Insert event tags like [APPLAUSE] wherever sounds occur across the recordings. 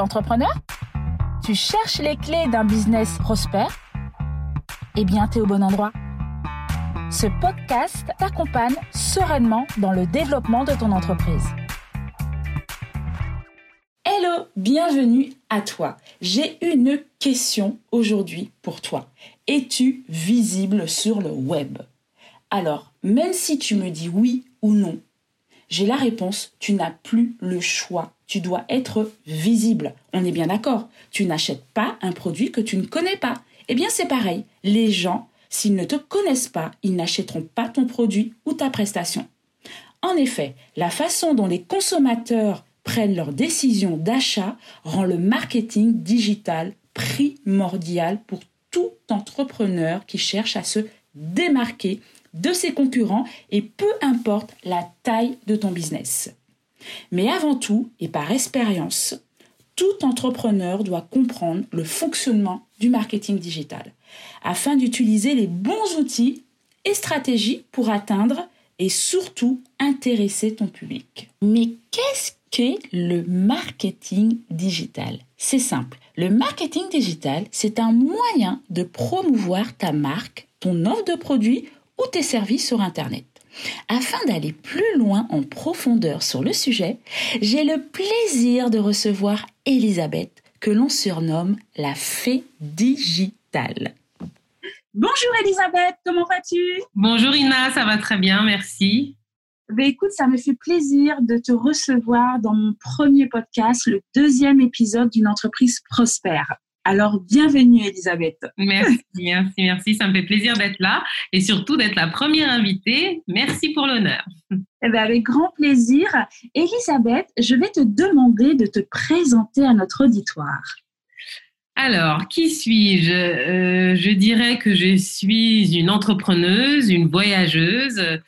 Entrepreneur? Tu cherches les clés d'un business prospère? Eh bien, tu es au bon endroit. Ce podcast t'accompagne sereinement dans le développement de ton entreprise. Hello, bienvenue à toi. J'ai une question aujourd'hui pour toi. Es-tu visible sur le web? Alors, même si tu me dis oui ou non, j'ai la réponse, tu n'as plus le choix. Tu dois être visible. On est bien d'accord. Tu n'achètes pas un produit que tu ne connais pas. Eh bien, c'est pareil. Les gens, s'ils ne te connaissent pas, ils n'achèteront pas ton produit ou ta prestation. En effet, la façon dont les consommateurs prennent leurs décisions d'achat rend le marketing digital primordial pour tout entrepreneur qui cherche à se démarquer de ses concurrents et peu importe la taille de ton business. Mais avant tout, et par expérience, tout entrepreneur doit comprendre le fonctionnement du marketing digital afin d'utiliser les bons outils et stratégies pour atteindre et surtout intéresser ton public. Mais qu'est-ce qu'est le marketing digital? C'est simple. Le marketing digital, c'est un moyen de promouvoir ta marque, ton offre de produit ou tes services sur Internet. Afin d'aller plus loin en profondeur sur le sujet, j'ai le plaisir de recevoir Elisabeth, que l'on surnomme la fée digitale. Bonjour Elisabeth, comment vas-tu? Bonjour Ina, ça va très bien, merci. Ben écoute, ça me fait plaisir de te recevoir dans mon premier podcast, le deuxième épisode d'une entreprise prospère. Alors, bienvenue Elisabeth. Merci, [LAUGHS] merci, merci. Ça me fait plaisir d'être là et surtout d'être la première invitée. Merci pour l'honneur. Eh bien, avec grand plaisir. Elisabeth, je vais te demander de te présenter à notre auditoire. Alors, qui suis-je? Euh, Je dirais que je suis une entrepreneuse, une voyageuse.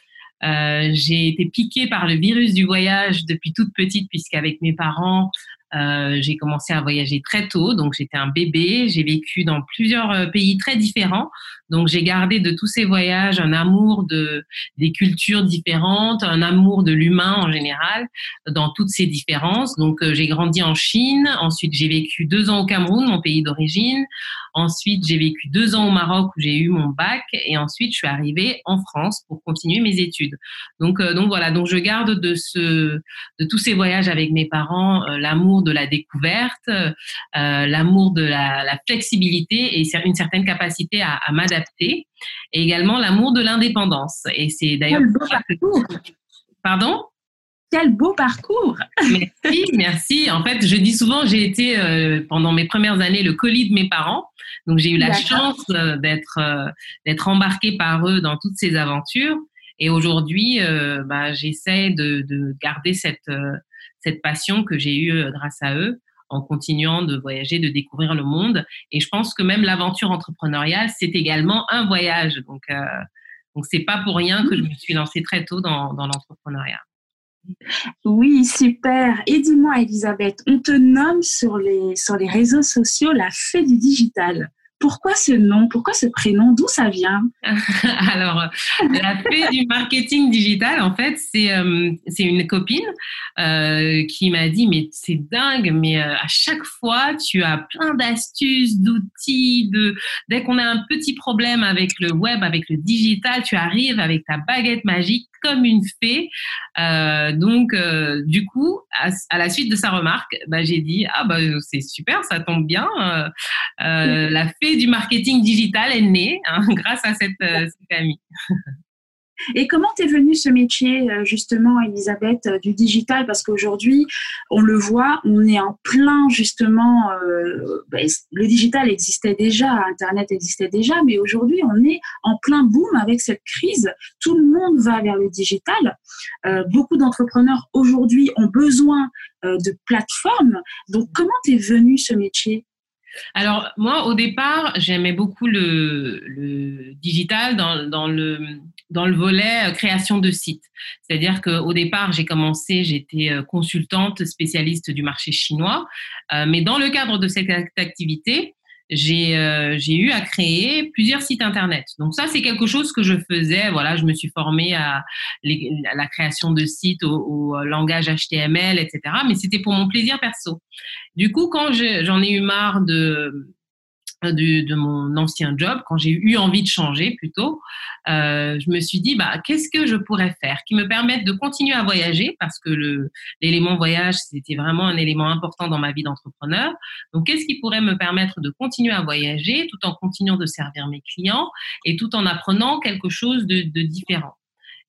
Euh, j'ai été piquée par le virus du voyage depuis toute petite, puisqu'avec mes parents, euh, j'ai commencé à voyager très tôt, donc j'étais un bébé. J'ai vécu dans plusieurs euh, pays très différents, donc j'ai gardé de tous ces voyages un amour de des cultures différentes, un amour de l'humain en général, dans toutes ces différences. Donc euh, j'ai grandi en Chine, ensuite j'ai vécu deux ans au Cameroun, mon pays d'origine. Ensuite j'ai vécu deux ans au Maroc où j'ai eu mon bac, et ensuite je suis arrivée en France pour continuer mes études. Donc donc voilà, donc je garde de ce de tous ces voyages avec mes parents l'amour de la découverte, euh, l'amour de la, flexibilité et une certaine capacité à, m'adapter, et également l'amour de l'indépendance. Et c'est d'ailleurs. Quel beau parcours Pardon? Quel beau parcours Merci, [LAUGHS] merci. En fait, je dis souvent, j'ai été euh, pendant mes premières années le colis de mes parents. Donc, j'ai eu la chance euh, d'être d'être embarquée par eux dans toutes ces aventures. Et aujourd'hui, bah, j'essaie de, de, garder cette cette passion que j'ai eue euh, grâce à eux en continuant de voyager, de découvrir le monde. Et je pense que même l'aventure entrepreneuriale, c'est également un voyage. Donc, euh, donc c'est pas pour rien que je me suis lancée très tôt dans, dans l'entrepreneuriat. Oui, super. Et dis-moi, Elisabeth, on te nomme sur les, sur les réseaux sociaux la fée du digital. Pourquoi ce nom? Pourquoi ce prénom? D'où ça vient? [LAUGHS] Alors, la fée du marketing digital, en fait, c'est euh, une copine euh, qui m'a dit, mais c'est dingue, mais euh, à chaque fois, tu as plein d'astuces, d'outils. Dès qu'on a un petit problème avec le web, avec le digital, tu arrives avec ta baguette magique comme une fée. Donc, du coup, à, la suite de sa remarque, bah, j'ai dit ah bah c'est super, ça tombe bien. La fée du marketing digital est née hein, [LAUGHS] grâce à cette, cette amie. Et comment t'es venue ce métier, euh, justement, Elisabeth, euh, du digital? Parce qu'aujourd'hui, on le voit, on est en plein, justement, euh, ben, le digital existait déjà, Internet existait déjà, mais aujourd'hui, on est en plein boom avec cette crise. Tout le monde va vers le digital. beaucoup d'entrepreneurs aujourd'hui ont besoin de plateformes. Donc, comment t'es venu ce métier? Alors, moi, au départ, j'aimais beaucoup le, digital dans, le, dans le volet euh, création de sites. C'est-à-dire qu'au départ, j'ai commencé, j'étais euh, consultante spécialiste du marché chinois, euh, mais dans le cadre de cette activité, j'ai euh, eu à créer plusieurs sites internet. Donc ça, c'est quelque chose que je faisais. Voilà, je me suis formée à, la création de sites au, au, langage HTML, etc. Mais c'était pour mon plaisir perso. Du coup, quand j'en ai eu marre de de, mon ancien job, quand j'ai eu envie de changer plutôt, euh, je me suis dit, bah, qu'est-ce que je pourrais faire qui me permette de continuer à voyager, parce que l'élément voyage, c'était vraiment un élément important dans ma vie d'entrepreneur. Donc, qu'est-ce qui pourrait me permettre de continuer à voyager tout en continuant de servir mes clients et tout en apprenant quelque chose de, de différent?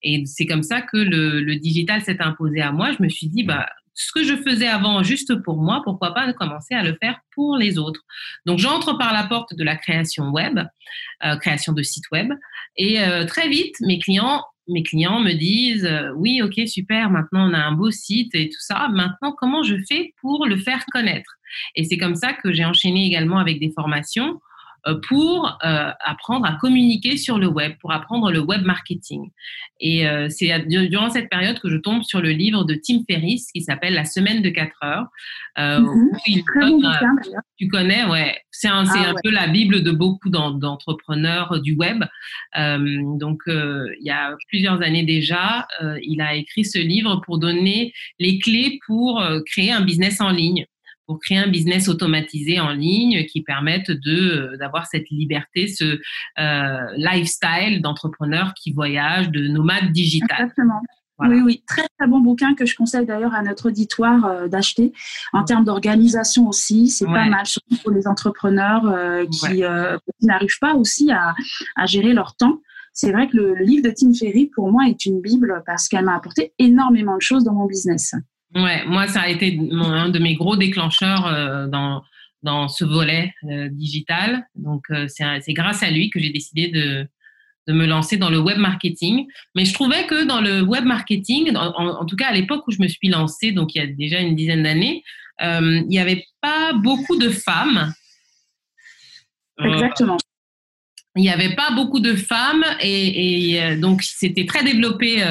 Et c'est comme ça que le, le digital s'est imposé à moi. Je me suis dit, bah, ce que je faisais avant juste pour moi, pourquoi pas commencer à le faire pour les autres. Donc j'entre par la porte de la création web, euh, création de site web, et euh, très vite mes clients mes clients me disent euh, oui ok super maintenant on a un beau site et tout ça maintenant comment je fais pour le faire connaître? Et c'est comme ça que j'ai enchaîné également avec des formations pour euh, apprendre à communiquer sur le web, pour apprendre le web marketing. Et euh, c'est durant cette période que je tombe sur le livre de Tim Ferriss qui s'appelle La semaine de 4 heures. Mhm. tu connais, ouais. C'est un, ah un peu la bible de beaucoup d'entrepreneurs du web. donc, il y a plusieurs années déjà, il a écrit ce livre pour donner les clés pour créer un business en ligne pour créer un business automatisé en ligne qui permette de euh, d'avoir cette liberté, ce euh, lifestyle d'entrepreneur qui voyage, de nomade digital. Exactement. Oui, oui, très très bon bouquin que je conseille d'ailleurs à notre auditoire euh, d'acheter. En termes d'organisation aussi, c'est pas mal, surtout pour les entrepreneurs qui, n'arrivent pas aussi à, à gérer leur temps. C'est vrai que le, le, livre de Tim Ferry, pour moi, est une bible parce qu'elle m'a apporté énormément de choses dans mon business. Ouais, moi, ça a été un de mes gros déclencheurs euh, dans, dans ce volet euh, digital. Donc, euh, c'est grâce à lui que j'ai décidé de, de me lancer dans le web marketing. Mais je trouvais que dans le web marketing, en, tout cas à l'époque où je me suis lancée, donc il y a déjà une dizaine d'années, il n'y avait pas beaucoup de femmes. Exactement. il n'y avait pas beaucoup de femmes et, et donc c'était très développé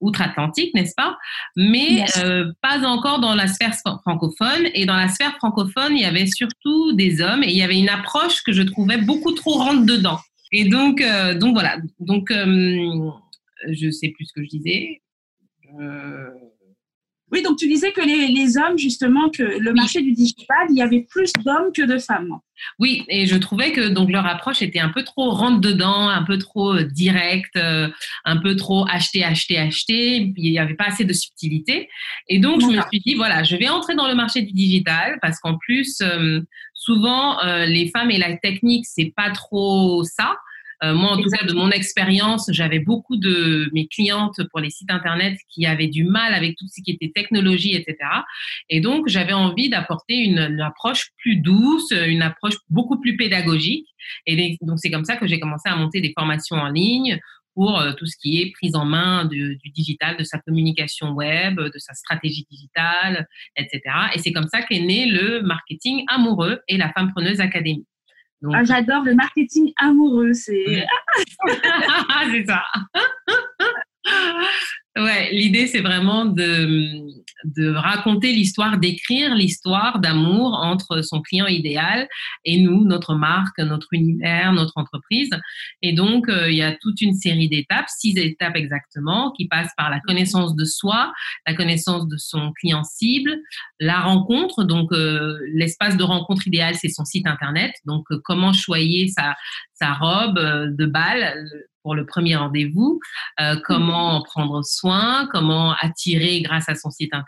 outre-Atlantique, n'est-ce pas? Mais euh, pas encore dans la sphère francophone. Et dans la sphère francophone, il y avait surtout des hommes et il y avait une approche que je trouvais beaucoup trop rentre dedans. Et donc, euh, donc voilà. Donc, euh, je sais plus ce que je disais. Oui, donc tu disais que les, hommes, justement, que le marché du digital, il y avait plus d'hommes que de femmes. Oui, et je trouvais que donc leur approche était un peu trop rentre dedans, un peu trop euh, directe, euh, un peu trop acheter, acheter, acheter. Il n'y avait pas assez de subtilité. Et donc je me suis dit voilà, je vais entrer dans le marché du digital parce qu'en plus euh, souvent les femmes et la technique c'est pas trop ça. Euh, moi, en tout cas, de mon expérience, j'avais beaucoup de mes clientes pour les sites internet qui avaient du mal avec tout ce qui était technologie, etc. Et donc, j'avais envie d'apporter une, approche plus douce, une approche beaucoup plus pédagogique. Et donc, c'est comme ça que j'ai commencé à monter des formations en ligne pour euh, tout ce qui est prise en main du, du digital, de sa communication web, de sa stratégie digitale, etc. Et c'est comme ça qu'est né le marketing amoureux et la femme preneuse académie. Ah, j'adore le marketing amoureux, c'est. [LAUGHS] [LAUGHS] c'est ça. [LAUGHS] Ouais, l'idée c'est vraiment de, de raconter l'histoire, d'écrire l'histoire d'amour entre son client idéal et nous, notre marque, notre univers, notre entreprise. Et donc, euh, il y a toute une série d'étapes, six étapes exactement, qui passent par la connaissance de soi, la connaissance de son client cible, la rencontre. Donc, euh, l'espace de rencontre idéal, c'est son site internet. Donc, euh, comment choyer sa, robe de bal pour le premier rendez-vous, comment en prendre soin, comment attirer grâce à son site internet,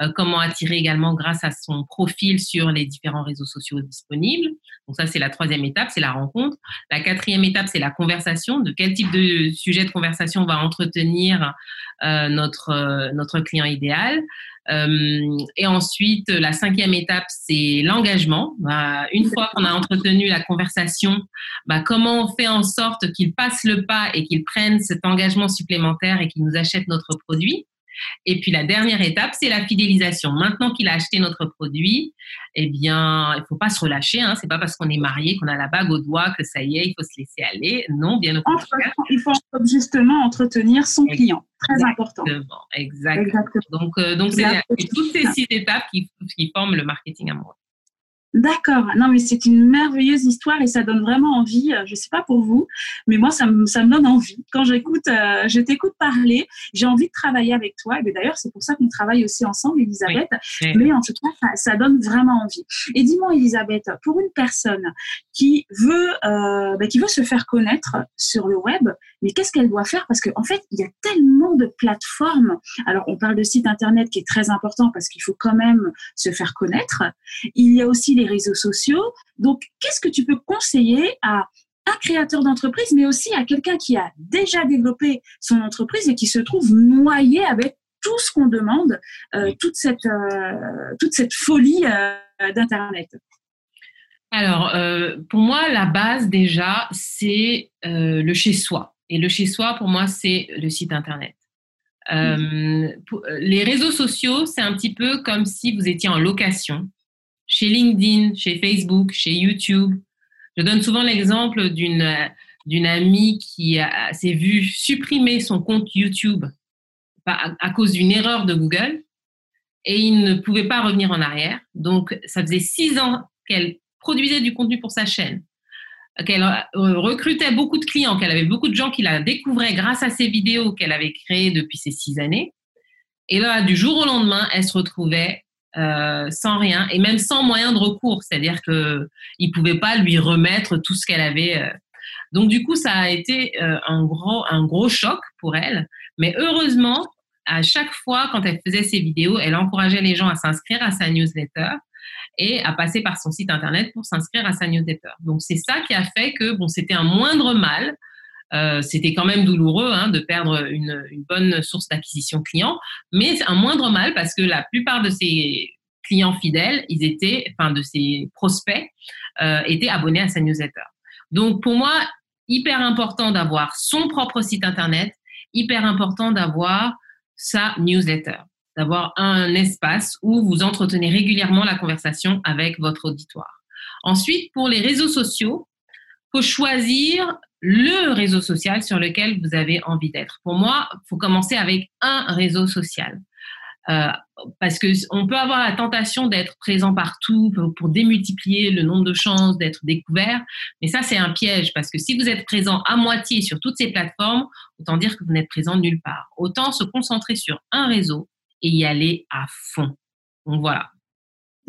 euh, comment attirer également grâce à son profil sur les différents réseaux sociaux disponibles. Donc ça, c'est la troisième étape, c'est la rencontre. La quatrième étape, c'est la conversation. De quel type de sujet de conversation va entretenir euh, notre, notre client idéal euh, et ensuite, la cinquième étape, c'est l'engagement. Bah, une fois qu'on a entretenu la conversation, bah, comment on fait en sorte qu'il passe le pas et qu'il prenne cet engagement supplémentaire et qu'il nous achète notre produit. Et puis la dernière étape, c'est la fidélisation. Maintenant qu'il a acheté notre produit, eh bien, il faut pas se relâcher. Hein. C'est pas parce qu'on est marié qu'on a la bague au doigt que ça y est, il faut se laisser aller. Non, bien au contraire. Il faut justement entretenir son client. Très important. Exactement. Donc, euh, donc c'est toutes ces six étapes qui, qui forment le marketing amoureux. D'accord. Non, mais c'est une merveilleuse histoire et ça donne vraiment envie. Euh, je sais pas pour vous, mais moi, ça me, ça me donne envie. Quand j'écoute, euh, je t'écoute parler, j'ai envie de travailler avec toi. Et d'ailleurs, c'est pour ça qu'on travaille aussi ensemble, Elisabeth. Mais en tout cas, ça, donne vraiment envie. Et dis-moi, Elisabeth, pour une personne qui veut, euh, bah, qui veut se faire connaître sur le web, mais qu'est-ce qu'elle doit faire? Parce qu'en en fait, il y a tellement de plateformes. Alors, on parle de site internet qui est très important parce qu'il faut quand même se faire connaître. Il y a aussi les réseaux sociaux. Donc, qu'est-ce que tu peux conseiller à un créateur d'entreprise, mais aussi à quelqu'un qui a déjà développé son entreprise et qui se trouve noyé avec tout ce qu'on demande, euh, toute, cette, euh, toute cette folie euh, d'Internet? Alors, pour moi, la base déjà, c'est le chez-soi. Et le chez-soi, pour moi, c'est le site Internet. les réseaux sociaux, c'est un petit peu comme si vous étiez en location chez LinkedIn, chez Facebook, chez YouTube. Je donne souvent l'exemple d'une d'une amie qui s'est vue supprimer son compte YouTube à, cause d'une erreur de Google et il ne pouvait pas revenir en arrière. Donc, ça faisait six ans qu'elle produisait du contenu pour sa chaîne, qu'elle euh, recrutait beaucoup de clients, qu'elle avait beaucoup de gens qui la découvraient grâce à ses vidéos qu'elle avait créées depuis ces six années. Et là, du jour au lendemain, elle se retrouvait euh, sans rien et même sans moyen de recours, c'est-à-dire que il pouvait pas lui remettre tout ce qu'elle avait. Euh. Donc du coup, ça a été euh, un gros un gros choc pour elle. Mais heureusement, à chaque fois quand elle faisait ses vidéos, elle encourageait les gens à s'inscrire à sa newsletter et à passer par son site internet pour s'inscrire à sa newsletter. Donc c'est ça qui a fait que bon, c'était un moindre mal euh, c'était quand même douloureux hein, de perdre une, une bonne source d'acquisition client, mais un moindre mal parce que la plupart de ces clients fidèles, ils étaient, enfin de ces prospects, euh, étaient abonnés à sa newsletter. Donc pour moi, hyper important d'avoir son propre site internet, hyper important d'avoir sa newsletter, d'avoir un espace où vous entretenez régulièrement la conversation avec votre auditoire. Ensuite, pour les réseaux sociaux, faut choisir le réseau social sur lequel vous avez envie d'être. Pour moi, faut commencer avec un réseau social. Euh, parce que on peut avoir la tentation d'être présent partout pour, démultiplier le nombre de chances d'être découvert, mais ça c'est un piège parce que si vous êtes présent à moitié sur toutes ces plateformes, autant dire que vous n'êtes présent nulle part. Autant se concentrer sur un réseau et y aller à fond. Donc voilà,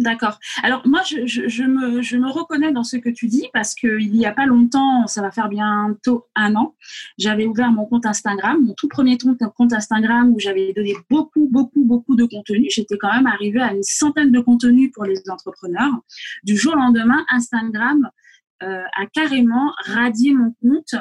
D'accord. Alors moi, je, me, reconnais dans ce que tu dis parce qu'il n'y a pas longtemps, ça va faire bientôt un an, j'avais ouvert mon compte Instagram, mon tout premier compte Instagram où j'avais donné beaucoup, beaucoup, beaucoup de contenu. J'étais quand même arrivée à une centaine de contenus pour les entrepreneurs. Du jour au lendemain, Instagram euh, a carrément radié mon compte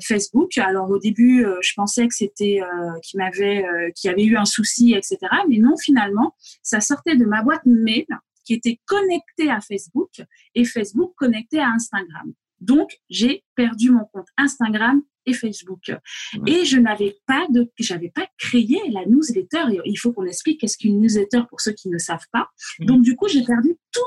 Facebook. Alors au début, euh, je pensais que c'était euh, qu'il m'avait, qu'il y avait eu un souci, etc. Mais non, finalement, ça sortait de ma boîte mail qui était connectée à Facebook et Facebook connecté à Instagram. Donc j'ai perdu mon compte Instagram et Facebook. Et je n'avais pas de, j'avais pas créé la newsletter. Il faut qu'on explique qu'est-ce qu'une newsletter pour ceux qui ne savent pas. Donc du coup, j'ai perdu tout,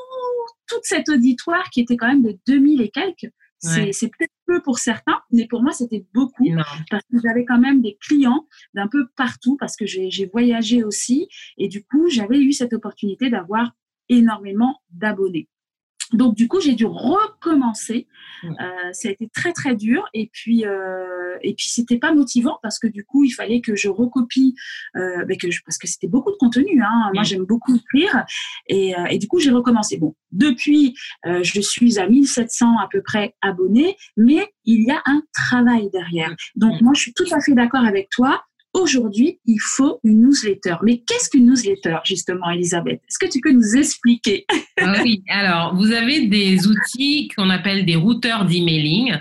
toute cette auditoire qui était quand même de 2000 et quelques c'est peut-être peu pour certains, mais pour moi, c'était beaucoup parce que j'avais quand même des clients d'un peu partout parce que j'ai voyagé aussi et du coup, j'avais eu cette opportunité d'avoir énormément d'abonnés. Donc du coup, j'ai dû recommencer. Euh, ça a été très très dur et puis euh, et puis c'était pas motivant parce que du coup, il fallait que je recopie euh, ben que parce que c'était beaucoup de contenu. Hein. Moi, j'aime beaucoup écrire et, euh, et du coup, j'ai recommencé. Bon, depuis, euh, je suis à 1700 à peu près abonnés, mais il y a un travail derrière. Donc moi, je suis tout à fait d'accord avec toi aujourd'hui, il faut une newsletter. Mais qu'est-ce qu'une newsletter, justement, Elisabeth? Est-ce que tu peux nous expliquer? Ah Oui, alors, vous avez des outils qu'on appelle des routeurs d'emailing,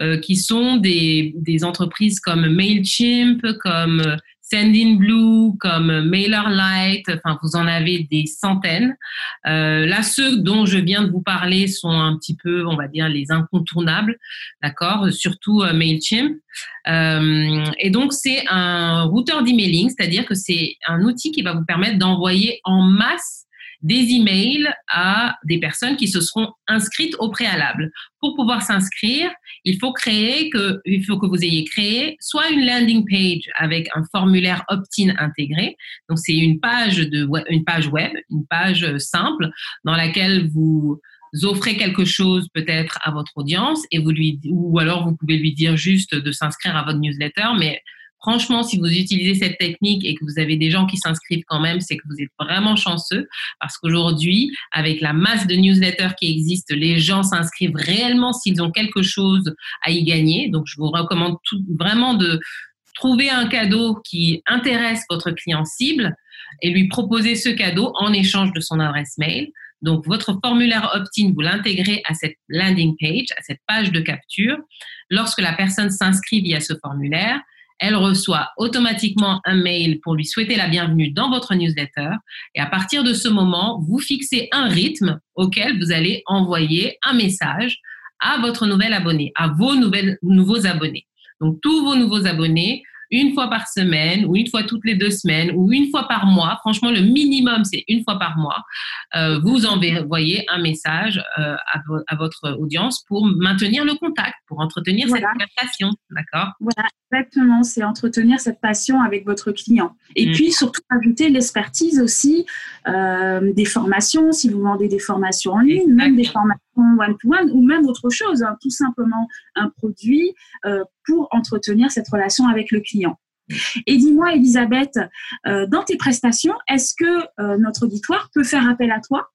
euh, qui sont des, des, entreprises comme MailChimp, comme Sendinblue, comme MailerLite, enfin vous en avez des centaines. Euh, là, ceux dont je viens de vous parler sont un petit peu, on va dire, les incontournables, d'accord Surtout euh, Mailchimp. Euh, et donc c'est un routeur d'emailing, c'est-à-dire que c'est un outil qui va vous permettre d'envoyer en masse des emails à des personnes qui se seront inscrites au préalable. Pour pouvoir s'inscrire, il faut créer que, il faut que vous ayez créé soit une landing page avec un formulaire opt-in intégré. Donc, c'est une page de, une page web, une page simple dans laquelle vous offrez quelque chose peut-être à votre audience et vous lui, ou alors vous pouvez lui dire juste de s'inscrire à votre newsletter, mais Franchement, si vous utilisez cette technique et que vous avez des gens qui s'inscrivent quand même, c'est que vous êtes vraiment chanceux parce qu'aujourd'hui, avec la masse de newsletters qui existent, les gens s'inscrivent réellement s'ils ont quelque chose à y gagner. Donc, je vous recommande vraiment de trouver un cadeau qui intéresse votre client cible et lui proposer ce cadeau en échange de son adresse mail. Donc, votre formulaire opt-in, vous l'intégrez à cette landing page, à cette page de capture. Lorsque la personne s'inscrit via ce formulaire, elle reçoit automatiquement un mail pour lui souhaiter la bienvenue dans votre newsletter. Et à partir de ce moment, vous fixez un rythme auquel vous allez envoyer un message à votre nouvel abonné, à vos nouveaux abonnés. Donc, tous vos nouveaux abonnés une fois par semaine ou une fois toutes les deux semaines ou une fois par mois. Franchement, le minimum, c'est une fois par mois. Euh, vous envoyez un message euh, à, votre audience pour maintenir le contact, pour entretenir cette passion. D'accord? Voilà, exactement. C'est entretenir cette passion avec votre client. Et mm. puis, surtout, ajouter l'expertise aussi euh, des formations, si vous vendez des formations en ligne, même des formations one-to-one ou même autre chose, hein, tout simplement un produit euh, pour entretenir cette relation avec le client. Et dis-moi, Elisabeth, euh, dans tes prestations, est-ce que euh, notre auditoire peut faire appel à toi,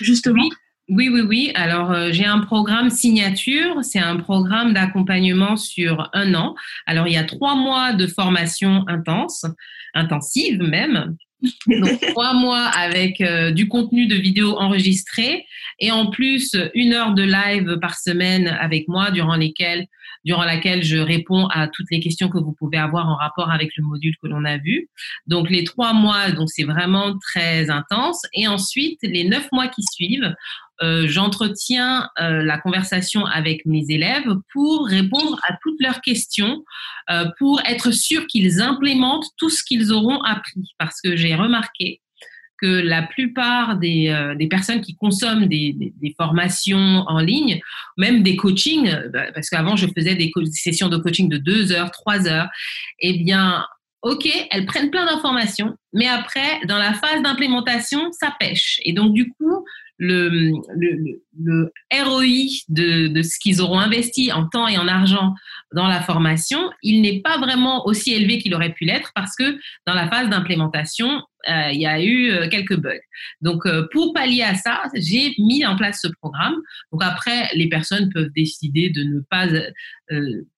justement? Oui, oui, oui. Alors, j'ai un programme signature. C'est un programme d'accompagnement sur un an. Alors, il y a trois mois de formation intense, intensive même, donc trois mois avec euh, du contenu de vidéo enregistré et en plus une heure de live par semaine avec moi durant lesquelles durant laquelle je réponds à toutes les questions que vous pouvez avoir en rapport avec le module que l'on a vu. Donc les trois mois, donc c'est vraiment très intense. Et ensuite les neuf mois qui suivent, euh, j'entretiens euh, la conversation avec mes élèves pour répondre à toutes leurs questions, euh, pour être sûr qu'ils implémentent tout ce qu'ils auront appris. Parce que j'ai remarqué que la plupart des, personnes qui consomment des, formations en ligne, même des coachings, parce qu'avant je faisais des sessions de coaching de deux heures, trois heures, eh bien, ok, elles prennent plein d'informations, mais après, dans la phase d'implémentation, ça pêche. Et donc, du coup, le, le, ROI de, de ce qu'ils auront investi en temps et en argent dans la formation, il n'est pas vraiment aussi élevé qu'il aurait pu l'être parce que dans la phase d'implémentation, euh, il y a eu euh, quelques bugs. Donc, euh, pour pallier à ça, j'ai mis en place ce programme. Donc, après, les personnes peuvent décider de ne pas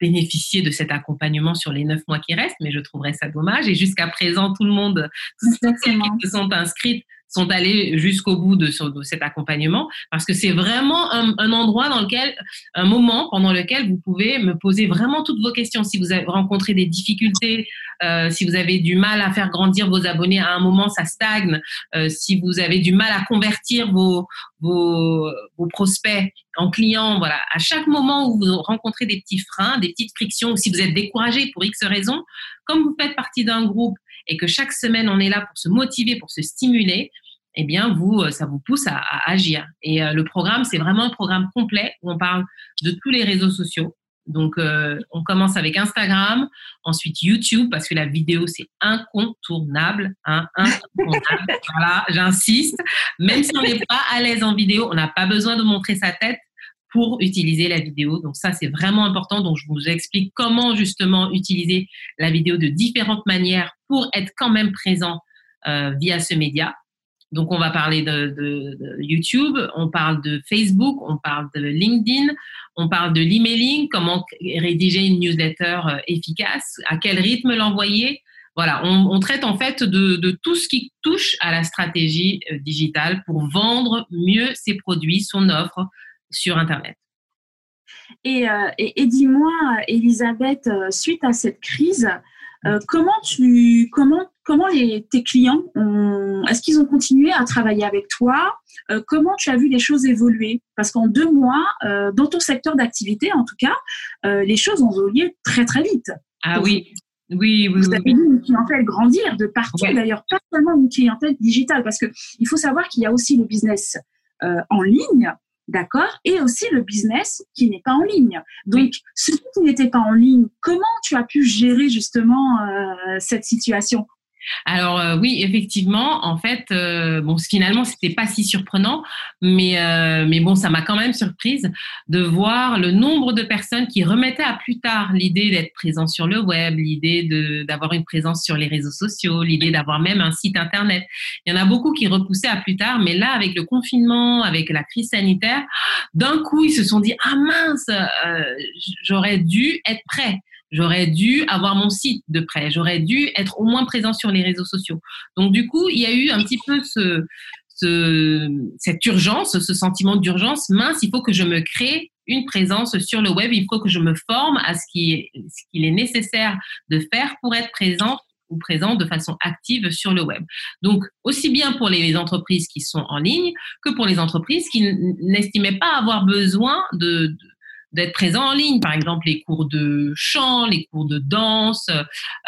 bénéficier de cet accompagnement sur les neuf mois qui restent, mais je trouverais ça dommage. Et jusqu'à présent, tout le monde, tous ceux qui se sont inscrites sont allés jusqu'au bout de, cet accompagnement parce que c'est vraiment un, endroit dans lequel, un moment pendant lequel vous pouvez me poser vraiment toutes vos questions. Si vous avez rencontré des difficultés, euh, si vous avez du mal à faire grandir vos abonnés, à un moment ça stagne, euh, si vous avez du mal à convertir vos, vos, prospects en clients, voilà, à chaque moment où vous rencontrez des petits freins, des petites frictions, si vous êtes découragé pour X raisons, comme vous faites partie d'un groupe et que chaque semaine on est là pour se motiver, pour se stimuler, eh bien, vous, euh, ça vous pousse à, agir. Et euh, le programme, c'est vraiment un programme complet où on parle de tous les réseaux sociaux. Donc, euh, on commence avec Instagram, ensuite YouTube, parce que la vidéo, c'est incontournable. Hein, incontournable. [LAUGHS] voilà, j'insiste. Même si on n'est pas à l'aise en vidéo, on n'a pas besoin de montrer sa tête pour utiliser la vidéo. Donc ça, c'est vraiment important. Donc je vous explique comment justement utiliser la vidéo de différentes manières pour être quand même présent via ce média. Donc, on va parler de, YouTube, on parle de Facebook, on parle de LinkedIn, on parle de l'emailing, comment rédiger une newsletter euh, efficace, à quel rythme l'envoyer. Voilà, on, traite en fait de, tout ce qui touche à la stratégie euh, digitale pour vendre mieux ses produits, son offre sur Internet. Et, euh, et dis-moi, Elisabeth, suite à cette crise, comment tu, comment, comment les, tes clients ont, est-ce qu'ils ont continué à travailler avec toi? Euh, Comment tu as vu les choses évoluer? Parce qu'en deux mois, euh, dans ton secteur d'activité, en tout cas, les choses ont évolué très très vite. Ah oui. Oui, oui, Vous avez une clientèle grandir de partout, d'ailleurs, pas seulement une clientèle digitale, parce qu'il faut savoir qu'il y a aussi le business euh, en ligne, d'accord, et aussi le business qui n'est pas en ligne. Donc, ce qui n'était pas en ligne, comment tu as pu gérer justement euh, cette situation? Alors euh, oui, effectivement, en fait, euh, bon, finalement, c'était pas si surprenant, mais euh, mais bon, ça m'a quand même surprise de voir le nombre de personnes qui remettaient à plus tard l'idée d'être présent sur le web, l'idée d'avoir une présence sur les réseaux sociaux, l'idée d'avoir même un site internet. Il y en a beaucoup qui repoussaient à plus tard, mais là, avec le confinement, avec la crise sanitaire, d'un coup, ils se sont dit ah mince, j'aurais dû être prêt. J'aurais dû avoir mon site de près. J'aurais dû être au moins présent sur les réseaux sociaux. Donc, du coup, il y a eu un petit peu ce, ce, cette urgence, ce sentiment d'urgence. Mince, il faut que je me crée une présence sur le web. Il faut que je me forme à ce qu'il est nécessaire de faire pour être présent ou présent de façon active sur le web. Donc, aussi bien pour les entreprises qui sont en ligne que pour les entreprises qui n'estimaient pas avoir besoin de d'être présent en ligne, par exemple les cours de chant, les cours de danse,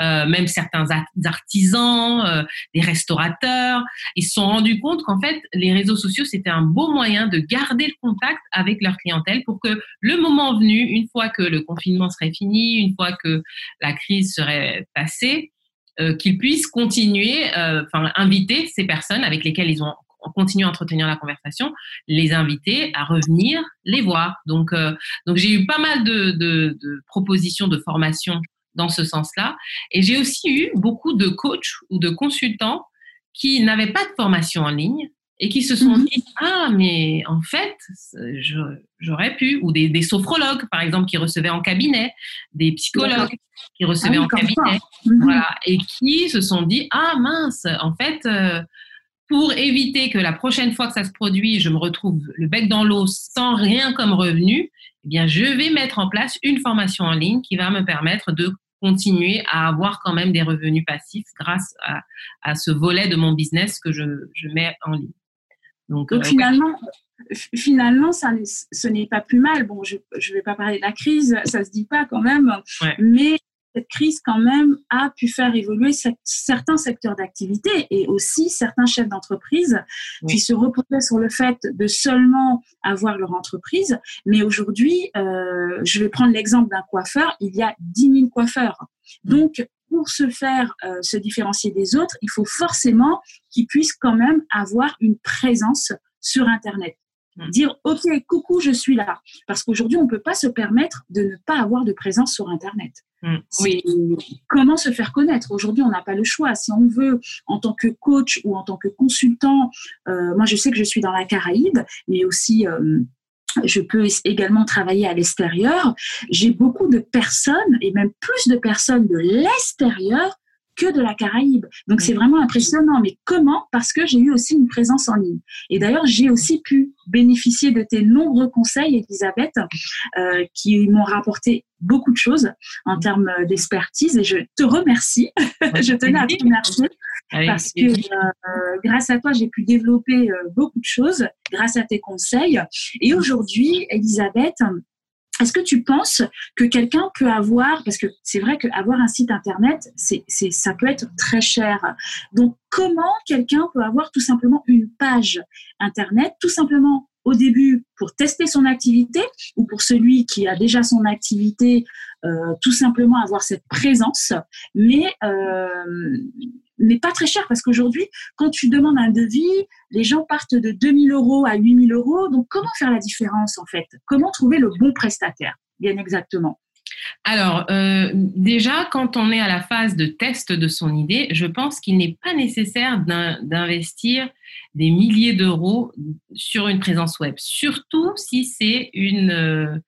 euh, même certains artisans, euh, les restaurateurs, ils se sont rendus compte qu'en fait les réseaux sociaux c'était un beau moyen de garder le contact avec leur clientèle pour que le moment venu, une fois que le confinement serait fini, une fois que la crise serait passée, euh, qu'ils puissent continuer, enfin inviter ces personnes avec lesquelles ils ont continuer à entretenir la conversation, les inviter à revenir les voir. Donc, euh, donc j'ai eu pas mal de, de, de, propositions de formation dans ce sens-là. Et j'ai aussi eu beaucoup de coachs ou de consultants qui n'avaient pas de formation en ligne et qui se sont mhm. dit ah mais en fait j'aurais pu ou des, des, sophrologues par exemple qui recevaient en cabinet des psychologues qui recevaient ah en cabinet mhm. voilà et qui se sont dit ah mince en fait euh, pour éviter que la prochaine fois que ça se produit, je me retrouve le bec dans l'eau sans rien comme revenu, eh bien, je vais mettre en place une formation en ligne qui va me permettre de continuer à avoir quand même des revenus passifs grâce à, ce volet de mon business que je, mets en ligne. Donc, euh, finalement, finalement, ça, ce n'est pas plus mal. Bon, je ne vais pas parler de la crise, ça se dit pas quand même, mais cette crise quand même a pu faire évoluer certains secteurs d'activité et aussi certains chefs d'entreprise qui se reposaient sur le fait de seulement avoir leur entreprise. Mais aujourd'hui, euh, je vais prendre l'exemple d'un coiffeur, il y a 10 000 coiffeurs. Donc, pour se faire euh, se différencier des autres, il faut forcément qu'ils puissent quand même avoir une présence sur Internet. Mm. Dire, OK, coucou, je suis là. Parce qu'aujourd'hui, on ne peut pas se permettre de ne pas avoir de présence sur Internet. Mm. Oui. Comment se faire connaître? Aujourd'hui, on n'a pas le choix. Si on veut, en tant que coach ou en tant que consultant, euh, moi, je sais que je suis dans la Caraïbe, mais aussi... Euh, je peux également travailler à l'extérieur. J'ai beaucoup de personnes, et même plus de personnes de l'extérieur que de la Caraïbe. Donc c'est vraiment impressionnant. Mais comment? Parce que j'ai eu aussi une présence en ligne. Et d'ailleurs, j'ai aussi pu bénéficier de tes nombreux conseils, Elisabeth, euh, qui m'ont rapporté beaucoup de choses en termes d'expertise. Et je te remercie. [LAUGHS] je tenais à te remercier. Parce que euh, grâce à toi, j'ai pu développer euh, beaucoup de choses grâce à tes conseils. Et aujourd'hui, Elisabeth, est-ce que tu penses que quelqu'un peut avoir, parce que c'est vrai qu'avoir un site internet, c'est, ça peut être très cher. Donc, comment quelqu'un peut avoir tout simplement une page internet, tout simplement au début pour tester son activité ou pour celui qui a déjà son activité, euh, tout simplement avoir cette présence, mais euh, mais pas très cher parce qu'aujourd'hui, quand tu demandes un devis, les gens partent de 2000 euros à 8000 euros. Donc, comment faire la différence en fait? Comment trouver le bon prestataire Bien exactement? Alors, euh, déjà, quand on est à la phase de test de son idée, je pense qu'il n'est pas nécessaire d'investir des milliers d'euros sur une présence web, surtout si c'est une, euh,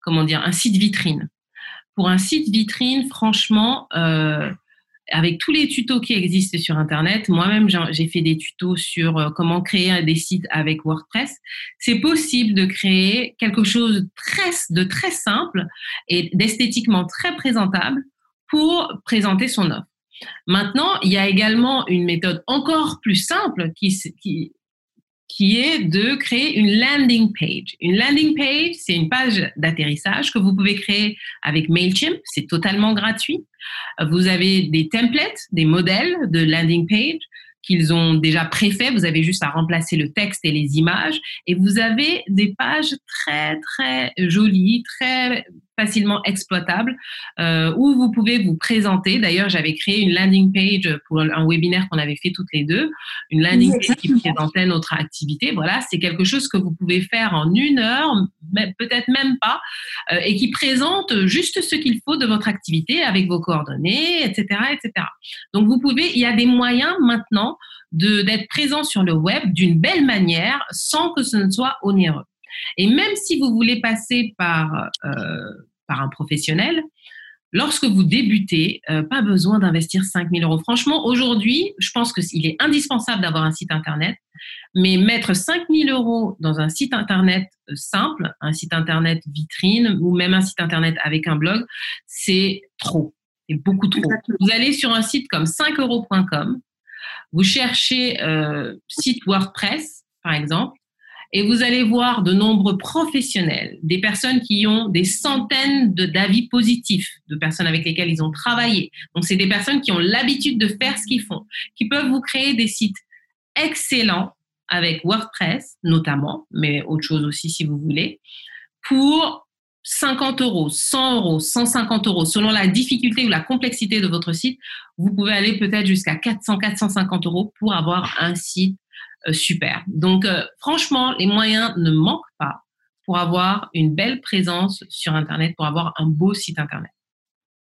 comment dire, un site vitrine. Pour un site vitrine, franchement, euh, avec tous les tutos qui existent sur Internet, moi-même j'ai fait des tutos sur euh, comment créer des sites avec WordPress. C'est possible de créer quelque chose de très simple et d'esthétiquement très présentable pour présenter son offre. Maintenant, il y a également une méthode encore plus simple qui, qui, qui est de créer une landing page. Une landing page, c'est une page d'atterrissage que vous pouvez créer avec Mailchimp, c'est totalement gratuit. Vous avez des templates, des modèles de landing page qu'ils ont déjà préfait. Vous avez juste à remplacer le texte et les images. Et vous avez des pages très, très jolies, très facilement exploitables, euh, où vous pouvez vous présenter. D'ailleurs, j'avais créé une landing page pour un webinaire qu'on avait fait toutes les deux, une landing page qui présentait notre activité. Voilà, c'est quelque chose que vous pouvez faire en une heure, peut-être même pas, euh, et qui présente juste ce qu'il faut de votre activité avec vos coordonnées, etc., etc. Donc, vous pouvez, il y a des moyens maintenant d'être présent sur le web d'une belle manière sans que ce ne soit onéreux. Et même si vous voulez passer par, euh, par un professionnel, lorsque vous débutez, euh, pas besoin d'investir 5 000 euros. Franchement, aujourd'hui, je pense qu'il est indispensable d'avoir un site Internet, mais mettre 5 000 euros dans un site Internet euh, simple, un site Internet vitrine ou même un site Internet avec un blog, c'est trop. C'est beaucoup trop. Vous allez sur un site comme 5euros.com, vous cherchez euh, site WordPress, par exemple, et vous allez voir de nombreux professionnels, des personnes qui ont des centaines d'avis positifs, de personnes avec lesquelles ils ont travaillé. Donc, c'est des personnes qui ont l'habitude de faire ce qu'ils font, qui peuvent vous créer des sites excellents avec WordPress notamment, mais autre chose aussi si vous voulez, pour 50 euros, 100 euros, 150 euros, selon la difficulté ou la complexité de votre site, vous pouvez aller peut-être jusqu'à 400, 450 euros pour avoir un site super. Donc, euh, franchement, les moyens ne manquent pas pour avoir une belle présence sur Internet, pour avoir un beau site Internet.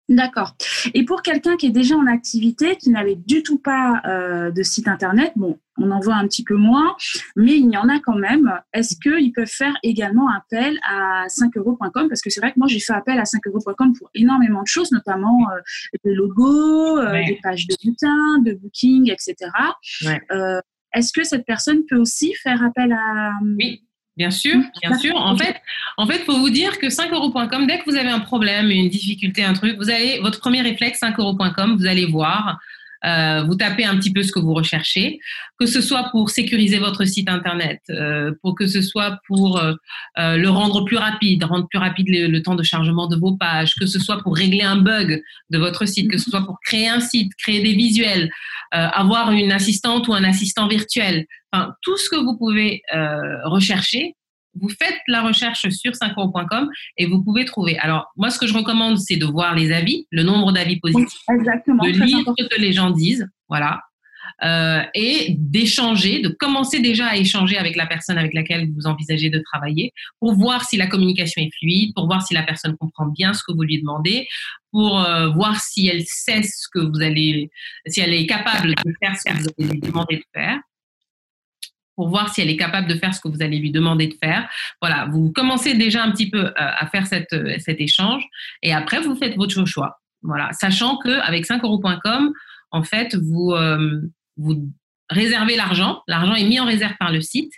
D'accord. Et pour quelqu'un qui est déjà en activité, qui n'avait du tout pas euh, de site internet, bon, on en voit un petit peu moins, mais il y en a quand même. Est-ce qu'ils peuvent faire également appel à 5euros.com Parce que c'est vrai que moi, j'ai fait appel à 5euros.com pour énormément de choses, notamment euh, des logos, euh, des pages de bulletins, de booking, etc. Est-ce que cette personne peut aussi faire appel à... Oui. Bien sûr, bien sûr. En fait, en fait, faut vous dire que 5euros.com, dès que vous avez un problème, une difficulté, un truc, vous allez, votre premier réflexe, 5euros.com, vous allez voir, euh, vous tapez un petit peu ce que vous recherchez, que ce soit pour sécuriser votre site internet, euh, pour que ce soit pour euh, le rendre plus rapide, rendre plus rapide le, temps de chargement de vos pages, que ce soit pour régler un bug de votre site, que ce soit pour créer un site, créer des visuels, avoir une assistante ou un assistant virtuel. Tout ce que vous pouvez rechercher, vous faites la recherche sur 5euros.com et vous pouvez trouver. Alors, moi, ce que je recommande, c'est de voir les avis, le nombre d'avis positifs, de lire ce que les gens disent, voilà, euh, et d'échanger, de commencer déjà à échanger avec la personne avec laquelle vous envisagez de travailler pour voir si la communication est fluide, pour voir si la personne comprend bien ce que vous lui demandez, pour euh, voir si elle sait ce que vous allez, si elle est capable de faire ce que vous allez lui demander de faire pour voir si elle est capable de faire ce que vous allez lui demander de faire. Voilà, vous commencez déjà un petit peu euh, à faire cette, euh, cet échange et après vous faites votre choix. Voilà, sachant que avec 5euros.com, en fait, vous, euh, vous réservez l'argent. L'argent est mis en réserve par le site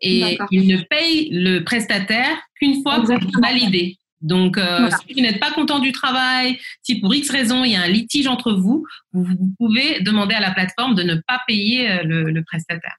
et il ne paye le prestataire qu'une fois que vous validez. Donc, si vous n'êtes pas content du travail, si pour X raison il y a un litige entre vous, vous, pouvez demander à la plateforme de ne pas payer le prestataire.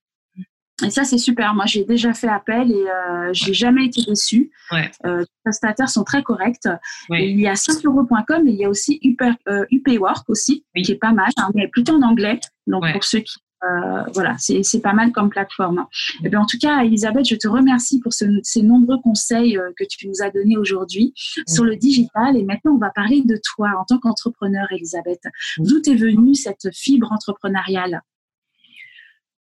Et ça, c'est super. Moi, j'ai déjà fait appel et euh, j'ai jamais été déçue. Ouais. Euh, les prestataires sont très corrects. il y a 5euros.com et il y a aussi UP, euh, UPwork aussi, qui est pas mal, hein, mais plutôt en anglais. Donc, pour ceux qui. Euh, voilà, c'est pas mal comme plateforme. Et eh bien, en tout cas, Elisabeth, je te remercie pour ces nombreux conseils euh, que tu nous as donnés aujourd'hui sur le digital. Et maintenant, on va parler de toi en tant qu'entrepreneur, Elisabeth. D'où est venue cette fibre entrepreneuriale?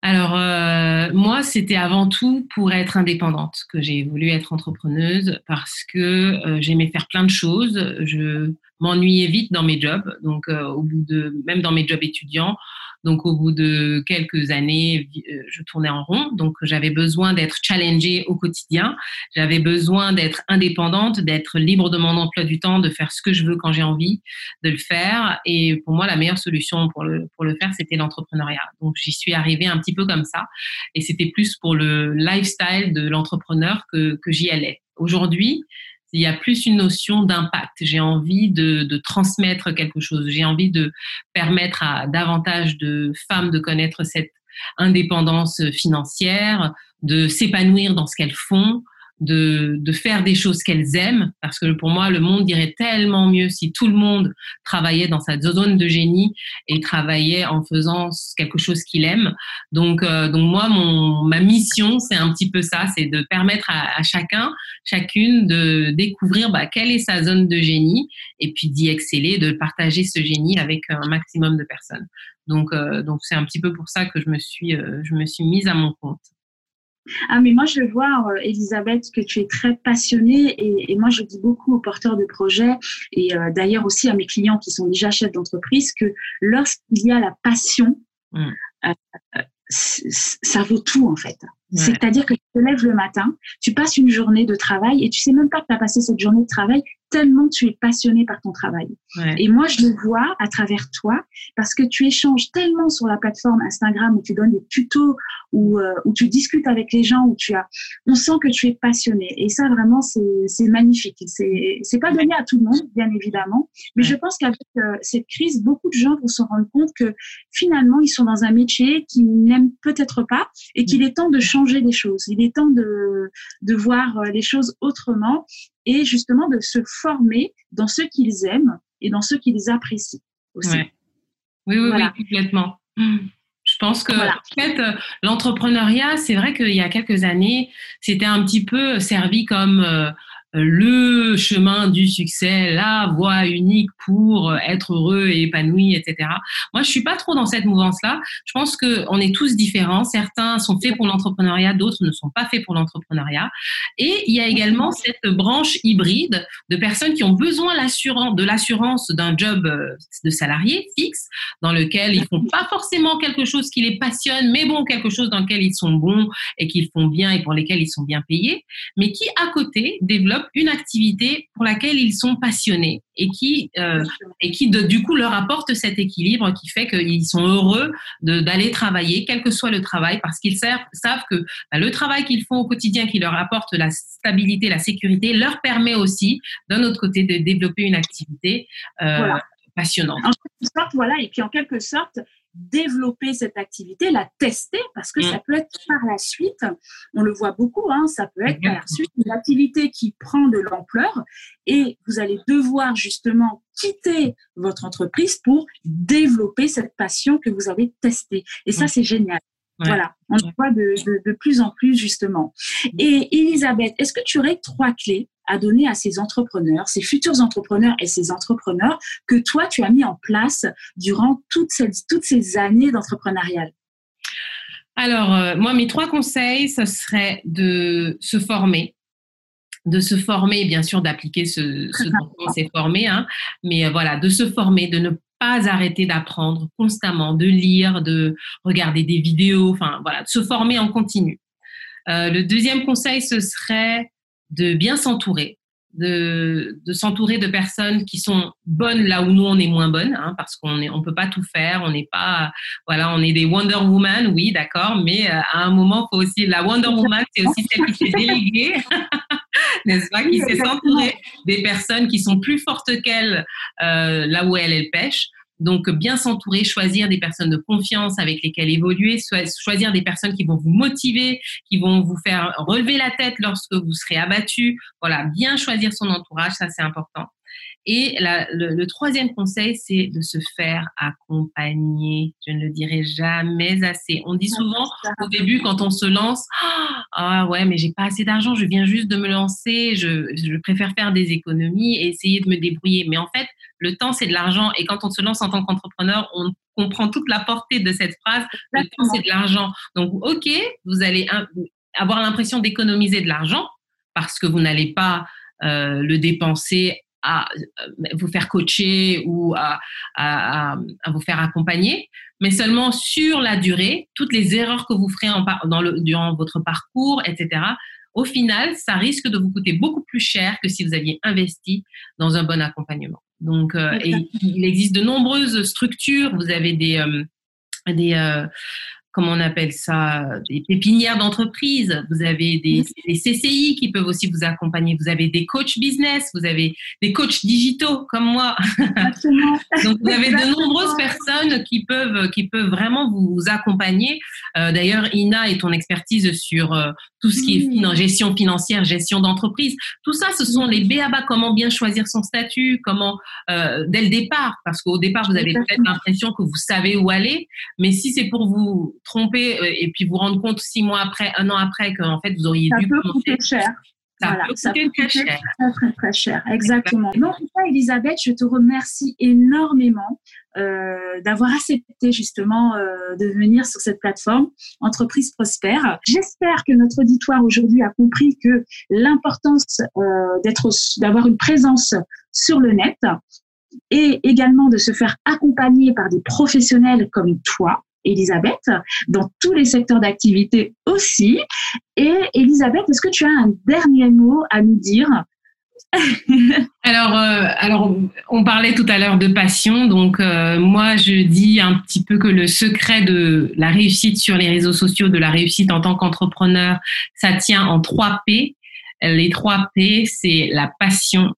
Alors, euh, moi, c'était avant tout pour être indépendante que j'ai voulu être entrepreneuse parce que euh, j'aimais faire plein de choses. Je m'ennuyais vite dans mes jobs. Donc, euh, au bout de, même dans mes jobs étudiants, donc au bout de quelques années, euh, je tournais en rond. Donc j'avais besoin d'être challengée au quotidien. J'avais besoin d'être indépendante, d'être libre de mon emploi du temps, de faire ce que je veux quand j'ai envie de le faire. Et pour moi, la meilleure solution pour le, pour le faire, c'était l'entrepreneuriat. Donc j'y suis arrivée un petit peu comme ça. Et c'était plus pour le lifestyle de l'entrepreneur que, que j'y allais. Aujourd'hui, il y a plus une notion d'impact. J'ai envie de, transmettre quelque chose. J'ai envie de permettre à davantage de femmes de connaître cette indépendance financière, de s'épanouir dans ce qu'elles font, de, de faire des choses qu'elles aiment, parce que pour moi, le monde irait tellement mieux si tout le monde travaillait dans sa zone de génie et travaillait en faisant quelque chose qu'il aime. Donc, euh, donc moi, mon, ma mission, c'est un petit peu ça, c'est de permettre à, chacun, chacune de découvrir bah, quelle est sa zone de génie et puis d'y exceller, de partager ce génie avec un maximum de personnes. Donc, euh, donc c'est un petit peu pour ça que je me suis, euh, je me suis mise à mon compte. Ah, mais moi, je vois, euh, Elisabeth, que tu es très passionnée et, moi, je dis beaucoup aux porteurs de projets et euh, d'ailleurs aussi à mes clients qui sont déjà chefs d'entreprise que lorsqu'il y a la passion, mmh. euh, ça vaut tout en fait. C'est-à-dire que tu te lèves le matin, tu passes une journée de travail et tu sais même pas que tu as passé cette journée de travail tellement tu es passionné par ton travail. Et moi, je le vois à travers toi parce que tu échanges tellement sur la plateforme Instagram où tu donnes des tutos, où, euh, où tu discutes avec les gens, où tu as, on sent que tu es passionné. Et ça, vraiment, c'est magnifique. C'est pas donné à tout le monde, bien évidemment, mais je pense qu'avec euh, cette crise, beaucoup de gens vont se rendre compte que finalement, ils sont dans un métier qu'ils n'aiment peut-être pas et qu'il est temps de changer les choses. Il est temps de, de voir euh, les choses autrement et justement de se former dans ce qu'ils aiment et dans ce qu'ils apprécient aussi. Oui, oui, oui, complètement. Je pense que en fait, euh, l'entrepreneuriat, c'est vrai qu'il y a quelques années, c'était un petit peu servi comme euh, le chemin du succès, la voie unique pour être heureux et épanoui, etc. Moi, je suis pas trop dans cette mouvance-là. Je pense que on est tous différents. Certains sont faits pour l'entrepreneuriat, d'autres ne sont pas faits pour l'entrepreneuriat. Et il y a également cette branche hybride de personnes qui ont besoin de l'assurance d'un job euh, de salarié fixe, dans lequel ils font pas forcément quelque chose qui les passionne, mais bon, quelque chose dans lequel ils sont bons et qu'ils font bien et pour lesquels ils sont bien payés, mais qui à côté développent une activité pour laquelle ils sont passionnés et qui, euh, et qui du coup leur apporte cet équilibre qui fait qu'ils sont heureux d'aller travailler, quel que soit le travail, parce qu'ils savent que bah, le travail qu'ils font au quotidien, qui leur apporte la stabilité, la sécurité, leur permet aussi, d'un autre côté, de développer une activité euh, passionnante. En quelque sorte, voilà, et puis en quelque sorte, développer cette activité, la tester, parce que ça mm. peut être par la suite, on le voit beaucoup, hein, ça peut être par la suite une activité qui prend de l'ampleur et vous allez devoir justement quitter votre entreprise pour développer cette passion que vous avez testée. Et ça, mm. c'est génial. Voilà, on le voit de, de, plus en plus justement. Mm. Et Elisabeth, est-ce que tu aurais trois clés à donner à ces entrepreneurs, ces futurs entrepreneurs et ces entrepreneurs que toi, tu as mis en place durant toutes ces, toutes ces années d'entrepreneuriat Alors, euh, moi, mes trois conseils, ce serait de se former, de se former, bien sûr, d'appliquer ce, ce [LAUGHS] dont on s'est formé, hein, mais euh, voilà, de se former, de ne pas arrêter d'apprendre constamment, de lire, de regarder des vidéos, enfin voilà, de se former en continu. Euh, le deuxième conseil, ce serait de bien s'entourer, de, de s'entourer de personnes qui sont bonnes là où nous on est moins bonnes, hein, parce qu'on est, on peut pas tout faire, on n'est pas, voilà, on est des Wonder Woman, oui, d'accord, mais euh, à un moment, faut aussi la Wonder Woman, c'est aussi celle qui s'est déléguée, [LAUGHS] n'est-ce pas, qui sait s'entourer des personnes qui sont plus fortes qu'elle euh, là où elle, elle pêche. Donc, bien s'entourer, choisir des personnes de confiance avec lesquelles évoluer, choisir des personnes qui vont vous motiver, qui vont vous faire relever la tête lorsque vous serez abattu. Voilà, bien choisir son entourage, ça c'est important. Et le, troisième conseil, c'est de se faire accompagner. Je ne le dirai jamais assez. On dit souvent au début quand on se lance, ah ouais, mais j'ai pas assez d'argent, je viens juste de me lancer, je, je préfère faire des économies et essayer de me débrouiller. Mais en fait, le temps, c'est de l'argent. Et quand on se lance en tant qu'entrepreneur, on comprend toute la portée de cette phrase. Le temps, c'est de l'argent. Donc, OK, vous allez avoir l'impression d'économiser de l'argent parce que vous n'allez pas euh, le dépenser à euh, vous faire coacher ou à, vous faire accompagner, mais seulement sur la durée, toutes les erreurs que vous ferez en, dans le, durant votre parcours, etc., au final, ça risque de vous coûter beaucoup plus cher que si vous aviez investi dans un bon accompagnement. Donc, euh, il existe de nombreuses structures. Vous avez des, euh, des comment on appelle ça, des pépinières d'entreprise, vous avez des, CCI qui peuvent aussi vous accompagner, vous avez des coachs business, vous avez des coachs digitaux comme moi. [LAUGHS] Donc vous avez de nombreuses personnes qui peuvent, qui peuvent vraiment vous accompagner. Euh, d'ailleurs, Ina est ton expertise sur euh, tout ce qui est gestion financière, gestion d'entreprise. Tout ça, ce sont les BABA, comment bien choisir son statut, comment, euh, dès le départ, parce qu'au départ, vous avez peut-être l'impression que vous savez où aller, mais si c'est pour vous tromper euh, et puis vous rendre compte six mois après, un an après, qu'en fait, vous auriez ça dû peut coûter cher. Ça peut coûter très cher. Très, très, très cher. Exactement. Donc, Elisabeth, je te remercie énormément euh, d'avoir accepté justement euh, de venir sur cette plateforme Entreprise Prospère. J'espère que notre auditoire aujourd'hui a compris que l'importance euh, d'être, d'avoir une présence sur le net et également de se faire accompagner par des professionnels comme toi Elisabeth, dans tous les secteurs d'activité aussi. Et Elisabeth, est-ce que tu as un dernier mot à nous dire? Alors, euh, alors, on parlait tout à l'heure de passion. Donc, euh, moi, je dis un petit peu que le secret de la réussite sur les réseaux sociaux, de la réussite en tant qu'entrepreneur, ça tient en trois P. Les trois P, c'est la passion,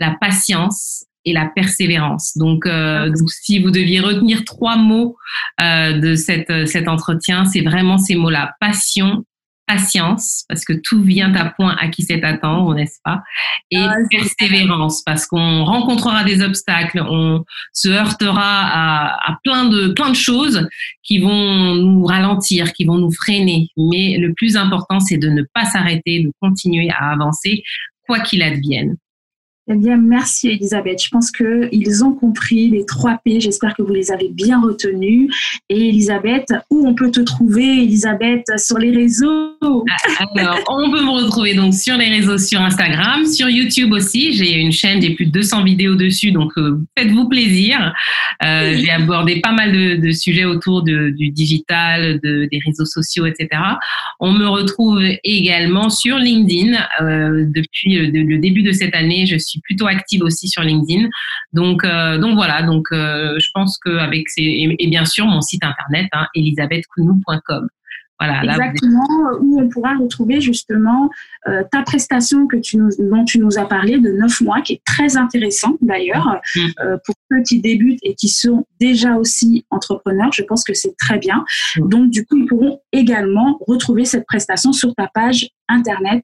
la patience et la persévérance. Donc, euh, donc si vous deviez retenir trois mots euh, de cette, cet entretien, c'est vraiment ces mots-là passion, patience, parce que tout vient à point à qui sait attendre, n'est-ce pas? Et ah, persévérance, parce qu'on rencontrera des obstacles, on se heurtera à, à, plein de plein de choses qui vont nous ralentir, qui vont nous freiner. Mais le plus important, c'est de ne pas s'arrêter, de continuer à avancer, quoi qu'il advienne. Eh bien, merci Elisabeth. Je pense qu'ils ont compris les trois P. J'espère que vous les avez bien retenus. Et Elisabeth, où on peut te trouver, Elisabeth, sur les réseaux? Ah, Alors, on peut me retrouver donc sur les réseaux, sur Instagram, sur YouTube aussi. J'ai une chaîne, j'ai plus de 200 vidéos dessus, donc euh, faites-vous plaisir. Euh, j'ai abordé pas mal de, sujets autour du digital, de, des réseaux sociaux, etc. On me retrouve également sur LinkedIn. Euh, depuis le début de cette année, je suis plutôt active aussi sur LinkedIn. Donc, euh, donc voilà. Donc, euh, je pense qu'avec ces et, bien sûr mon site internet, hein, Voilà, Exactement, où on pourra retrouver justement euh, ta prestation que tu nous, dont tu nous as parlé de neuf mois, qui est très intéressant d'ailleurs mm. pour ceux qui débutent et qui sont déjà aussi entrepreneurs. Je pense que c'est très bien. Mm. Donc du coup, ils pourront également retrouver cette prestation sur ta page internet.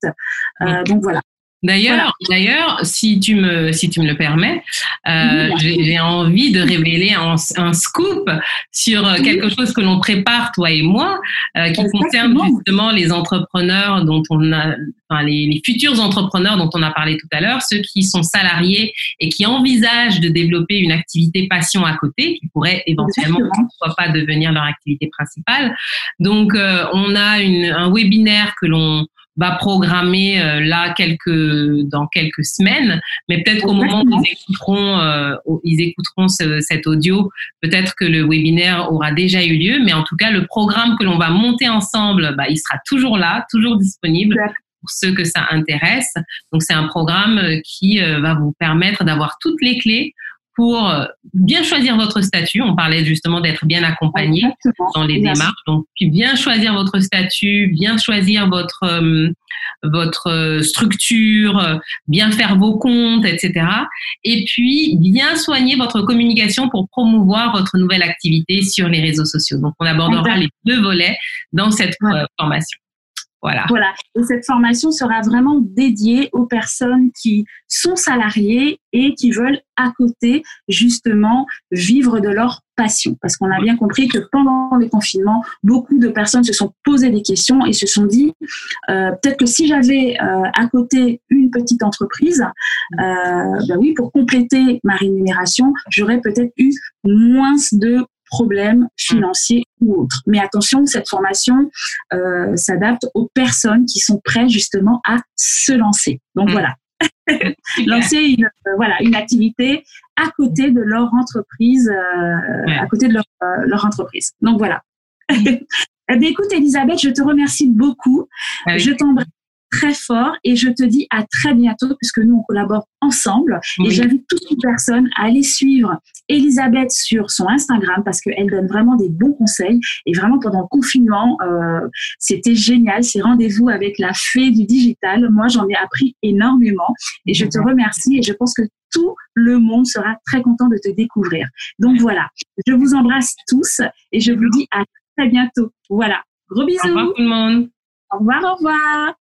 Mm. Donc voilà. D'ailleurs, d'ailleurs, si tu me si tu me le permets, euh, j'ai envie de révéler un, un scoop sur euh, quelque chose que l'on prépare toi et moi, euh, qui concerne justement les entrepreneurs dont on a, enfin les, les, futurs entrepreneurs dont on a parlé tout à l'heure, ceux qui sont salariés et qui envisagent de développer une activité passion à côté, qui pourrait éventuellement soit pas devenir leur activité principale. Donc, euh, on a une, un webinaire que l'on va programmer euh, là quelques dans quelques semaines, mais peut-être qu'au moment où ils écouteront euh, ils écouteront cet audio, peut-être que le webinaire aura déjà eu lieu, mais en tout cas le programme que l'on va monter ensemble, bah, il sera toujours là, toujours disponible pour ceux que ça intéresse. Donc c'est un programme euh, qui va vous permettre d'avoir toutes les clés pour euh, bien choisir votre statut. On parlait justement d'être bien accompagné dans les démarches. Donc, bien choisir votre statut, bien choisir votre euh, votre euh, structure, bien faire vos comptes, etc. Et puis bien soigner votre communication pour promouvoir votre nouvelle activité sur les réseaux sociaux. Donc, on abordera les deux volets dans cette formation. Voilà. voilà. Et cette formation sera vraiment dédiée aux personnes qui sont salariées et qui veulent à côté justement vivre de leur passion. Parce qu'on a bien compris que pendant le confinement, beaucoup de personnes se sont posées des questions et se sont dit euh, peut-être que si j'avais euh, à côté une petite entreprise, euh, ben oui, pour compléter ma rémunération, j'aurais peut-être eu moins de problèmes financiers ou autres. Mais attention, cette formation euh, s'adapte aux personnes qui sont prêtes justement à se lancer. Donc mm. voilà, [LAUGHS] lancer une, euh, voilà, une activité à côté de leur entreprise, euh, à côté de leur, leur, entreprise. Donc voilà. [LAUGHS] eh bien, écoute, Elisabeth, je te remercie beaucoup. Je t'embrasse très fort. et je te dis à très bientôt puisque nous, on collabore ensemble. Et j'invite toutes les personnes à aller suivre Elisabeth sur son Instagram parce qu'elle donne vraiment des bons conseils. Et vraiment, pendant le confinement, euh, c'était génial. Ces rendez-vous avec la fée du digital, moi, j'en ai appris énormément. Et je te remercie et je pense que tout le monde sera très content de te découvrir. Donc voilà, je vous embrasse tous et je vous dis à très bientôt. Voilà, gros bisous. Au revoir tout le monde. Au revoir, au revoir.